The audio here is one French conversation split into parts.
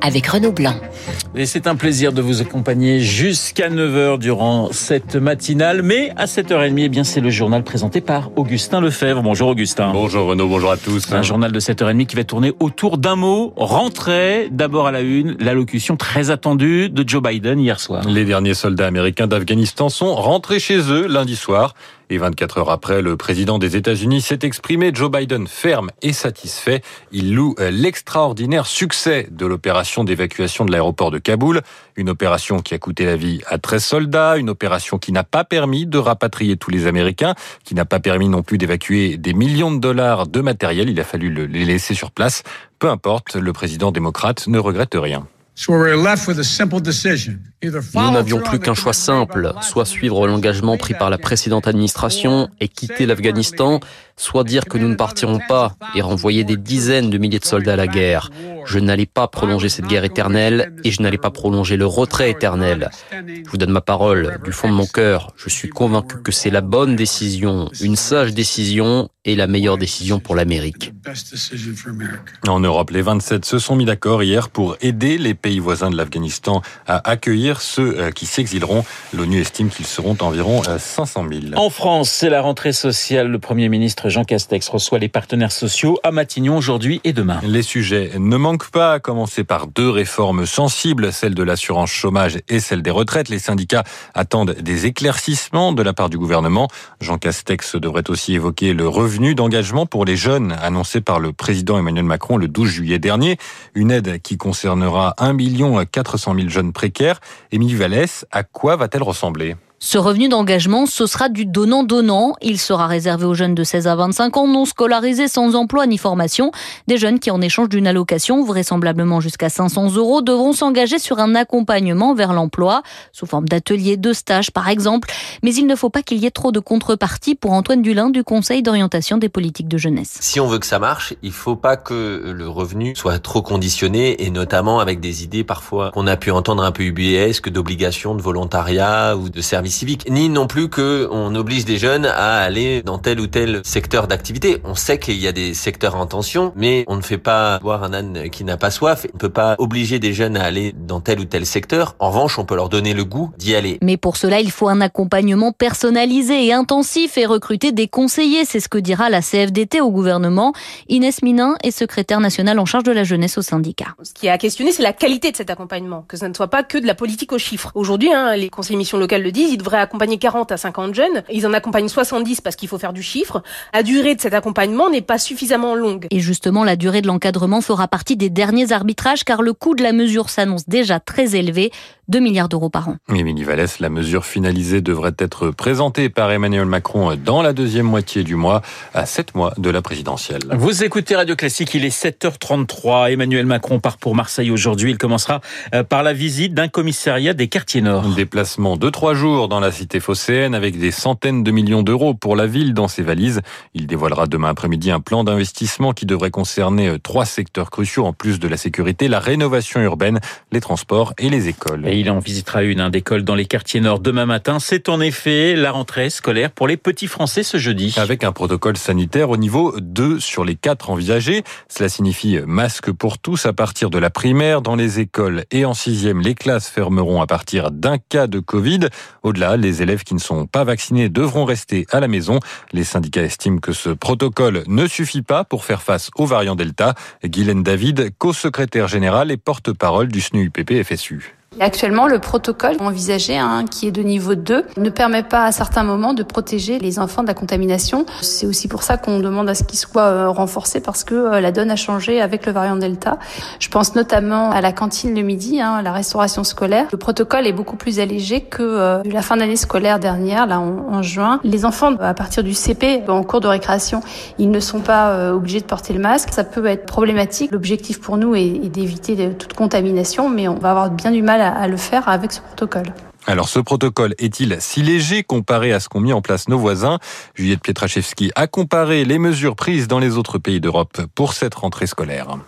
avec Renaud Blanc. Et c'est un plaisir de vous accompagner jusqu'à 9h durant cette matinale. Mais à 7h30, eh bien, c'est le journal présenté par Augustin Lefebvre. Bonjour Augustin. Bonjour Renaud, bonjour à tous. Un journal de 7h30 qui va tourner autour d'un mot. Rentrée, d'abord à la une, l'allocution très attendue de Joe Biden hier soir. Les derniers soldats américains d'Afghanistan sont rentrés chez eux lundi soir. Et 24 heures après, le président des États-Unis s'est exprimé. Joe Biden ferme et satisfait. Il loue euh, l'extraordinaire succès de l'opération d'évacuation de l'aéroport de Kaboul. Une opération qui a coûté la vie à 13 soldats. Une opération qui n'a pas permis de rapatrier tous les Américains. Qui n'a pas permis non plus d'évacuer des millions de dollars de matériel. Il a fallu les laisser sur place. Peu importe, le président démocrate ne regrette rien. Nous n'avions plus qu'un choix simple, soit suivre l'engagement pris par la précédente administration et quitter l'Afghanistan, soit dire que nous ne partirons pas et renvoyer des dizaines de milliers de soldats à la guerre. Je n'allais pas prolonger cette guerre éternelle et je n'allais pas prolonger le retrait éternel. Je vous donne ma parole du fond de mon cœur. Je suis convaincu que c'est la bonne décision, une sage décision et la meilleure décision pour l'Amérique. En Europe, les 27 se sont mis d'accord hier pour aider les pays voisins de l'Afghanistan à accueillir ceux euh, qui s'exileront. L'ONU estime qu'ils seront environ 500 euh, 000. En France, c'est la rentrée sociale. Le Premier ministre Jean Castex reçoit les partenaires sociaux à Matignon aujourd'hui et demain. Les sujets ne manquent pas, à commencer par deux réformes sensibles, celle de l'assurance chômage et celle des retraites. Les syndicats attendent des éclaircissements de la part du gouvernement. Jean Castex devrait aussi évoquer le revenu d'engagement pour les jeunes annoncé par le président Emmanuel Macron le 12 juillet dernier. Une aide qui concernera 1 400 000 jeunes précaires. Émilie Vallès, à quoi va-t-elle ressembler? Ce revenu d'engagement, ce sera du donnant-donnant. Il sera réservé aux jeunes de 16 à 25 ans non scolarisés sans emploi ni formation. Des jeunes qui, en échange d'une allocation, vraisemblablement jusqu'à 500 euros, devront s'engager sur un accompagnement vers l'emploi, sous forme d'ateliers, de stages par exemple. Mais il ne faut pas qu'il y ait trop de contreparties pour Antoine Dulin du Conseil d'orientation des politiques de jeunesse. Si on veut que ça marche, il faut pas que le revenu soit trop conditionné et notamment avec des idées parfois qu'on a pu entendre un peu ubuesques d'obligations de volontariat ou de services civique, ni non plus que on oblige des jeunes à aller dans tel ou tel secteur d'activité. On sait qu'il y a des secteurs en tension, mais on ne fait pas boire un âne qui n'a pas soif. On ne peut pas obliger des jeunes à aller dans tel ou tel secteur. En revanche, on peut leur donner le goût d'y aller. Mais pour cela, il faut un accompagnement personnalisé et intensif et recruter des conseillers. C'est ce que dira la CFDT au gouvernement. Inès Minin est secrétaire nationale en charge de la jeunesse au syndicat. Ce qui est à questionner, c'est la qualité de cet accompagnement, que ça ne soit pas que de la politique aux chiffres. Aujourd'hui, hein, les conseillers missions locales le disent, devraient accompagner 40 à 50 jeunes. Ils en accompagnent 70 parce qu'il faut faire du chiffre. La durée de cet accompagnement n'est pas suffisamment longue. Et justement, la durée de l'encadrement fera partie des derniers arbitrages car le coût de la mesure s'annonce déjà très élevé. 2 milliards d'euros par an. Émilie Vallès, la mesure finalisée devrait être présentée par Emmanuel Macron dans la deuxième moitié du mois, à 7 mois de la présidentielle. Vous écoutez Radio Classique, il est 7h33. Emmanuel Macron part pour Marseille aujourd'hui. Il commencera euh, par la visite d'un commissariat des quartiers nord. Un déplacement de trois jours dans la cité phocéenne avec des centaines de millions d'euros pour la ville dans ses valises. Il dévoilera demain après-midi un plan d'investissement qui devrait concerner euh, trois secteurs cruciaux en plus de la sécurité, la rénovation urbaine, les transports et les écoles il en visitera une hein, d'école dans les quartiers nord demain matin. C'est en effet la rentrée scolaire pour les petits Français ce jeudi. Avec un protocole sanitaire au niveau 2 sur les 4 envisagés. Cela signifie masque pour tous à partir de la primaire. Dans les écoles et en sixième, les classes fermeront à partir d'un cas de Covid. Au-delà, les élèves qui ne sont pas vaccinés devront rester à la maison. Les syndicats estiment que ce protocole ne suffit pas pour faire face aux variants Delta. Guylaine David, co-secrétaire général et porte-parole du SNUPP-FSU. Actuellement, le protocole envisagé, hein, qui est de niveau 2, ne permet pas à certains moments de protéger les enfants de la contamination. C'est aussi pour ça qu'on demande à ce qu'il soit euh, renforcé parce que euh, la donne a changé avec le variant Delta. Je pense notamment à la cantine le midi, hein, la restauration scolaire. Le protocole est beaucoup plus allégé que euh, la fin d'année scolaire dernière, là en, juin. Les enfants, à partir du CP, en cours de récréation, ils ne sont pas obligés de porter le masque. Ça peut être problématique. L'objectif pour nous est d'éviter toute contamination, mais on va avoir bien du mal à, le faire avec ce protocole. Alors ce protocole est-il si léger comparé à ce qu'ont mis en place nos voisins Juliette Pietraszewski a comparé les mesures prises dans les autres pays d'Europe pour cette rentrée scolaire.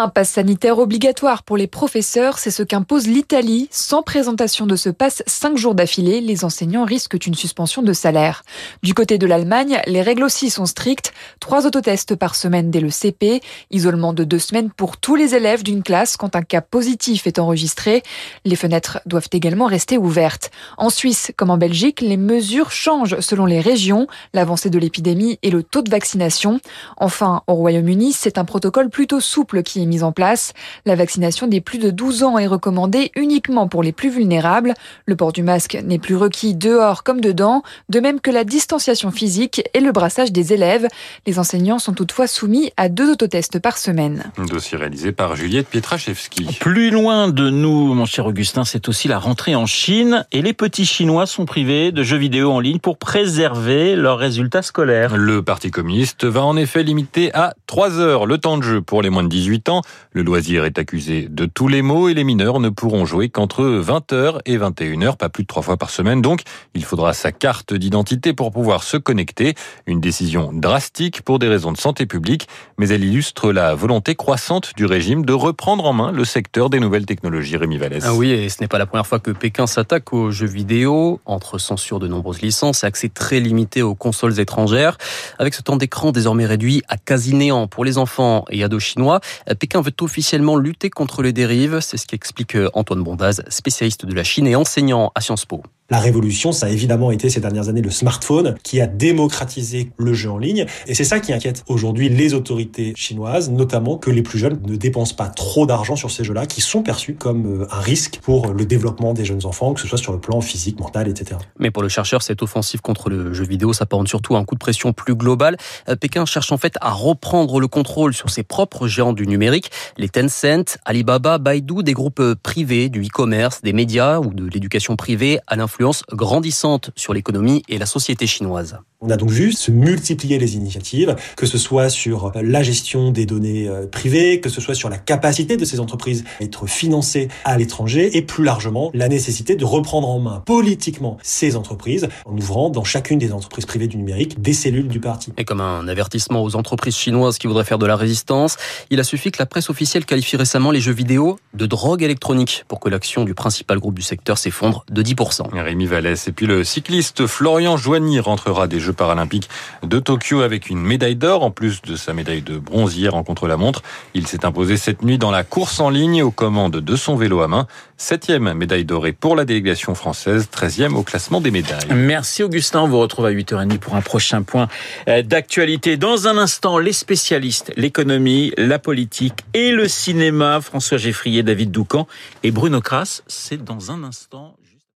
Un pass sanitaire obligatoire pour les professeurs, c'est ce qu'impose l'Italie. Sans présentation de ce pass cinq jours d'affilée, les enseignants risquent une suspension de salaire. Du côté de l'Allemagne, les règles aussi sont strictes. Trois autotests par semaine dès le CP, isolement de deux semaines pour tous les élèves d'une classe quand un cas positif est enregistré. Les fenêtres doivent également rester ouvertes. En Suisse, comme en Belgique, les mesures changent selon les régions, l'avancée de l'épidémie et le taux de vaccination. Enfin, au Royaume-Uni, c'est un protocole plutôt souple qui est mise en place. La vaccination des plus de 12 ans est recommandée uniquement pour les plus vulnérables. Le port du masque n'est plus requis dehors comme dedans, de même que la distanciation physique et le brassage des élèves. Les enseignants sont toutefois soumis à deux autotests par semaine. Un dossier réalisé par Juliette Pietraszewski. Plus loin de nous, mon cher Augustin, c'est aussi la rentrée en Chine et les petits Chinois sont privés de jeux vidéo en ligne pour préserver leurs résultats scolaires. Le Parti communiste va en effet limiter à 3 heures le temps de jeu pour les moins de 18 ans. Le loisir est accusé de tous les maux et les mineurs ne pourront jouer qu'entre 20h et 21h, pas plus de trois fois par semaine. Donc, il faudra sa carte d'identité pour pouvoir se connecter. Une décision drastique pour des raisons de santé publique, mais elle illustre la volonté croissante du régime de reprendre en main le secteur des nouvelles technologies. Rémi Vallès. Ah oui, et ce n'est pas la première fois que Pékin s'attaque aux jeux vidéo, entre censure de nombreuses licences et accès très limité aux consoles étrangères. Avec ce temps d'écran désormais réduit à quasi néant pour les enfants et ados chinois, Pékin veut officiellement lutter contre les dérives. C'est ce qu'explique Antoine Bondaz, spécialiste de la Chine et enseignant à Sciences Po. La révolution, ça a évidemment été ces dernières années le smartphone qui a démocratisé le jeu en ligne. Et c'est ça qui inquiète aujourd'hui les autorités chinoises, notamment que les plus jeunes ne dépensent pas trop d'argent sur ces jeux-là, qui sont perçus comme euh, un risque pour le développement des jeunes enfants, que ce soit sur le plan physique, mental, etc. Mais pour le chercheur, cette offensive contre le jeu vidéo s'apparente surtout à un coup de pression plus global. Euh, Pékin cherche en fait à reprendre le contrôle sur ses propres géants du numérique, les Tencent, Alibaba, Baidu, des groupes euh, privés, du e-commerce, des médias ou de l'éducation privée à l'influence grandissante sur l'économie et la société chinoise. On a donc vu se multiplier les initiatives, que ce soit sur la gestion des données euh, privées, que ce soit sur la capacité de ces entreprises à être financées à l'étranger, et plus largement la nécessité de reprendre en main politiquement ces entreprises en ouvrant dans chacune des entreprises privées du numérique des cellules du parti. Et comme un avertissement aux entreprises chinoises qui voudraient faire de la résistance, il a suffi que la presse officielle qualifie récemment les jeux vidéo de drogue électronique pour que l'action du principal groupe du secteur s'effondre de 10%. Rémi Vallès. Et puis le cycliste Florian Joigny rentrera des Jeux paralympiques de Tokyo avec une médaille d'or en plus de sa médaille de bronze hier en contre-la-montre. Il s'est imposé cette nuit dans la course en ligne aux commandes de son vélo à main. Septième médaille dorée pour la délégation française, treizième au classement des médailles. Merci Augustin, on vous retrouve à 8h30 pour un prochain point euh, d'actualité. Dans un instant, les spécialistes, l'économie, la politique et le cinéma. François Geffrier, David Doucan et Bruno Kras, c'est dans un instant.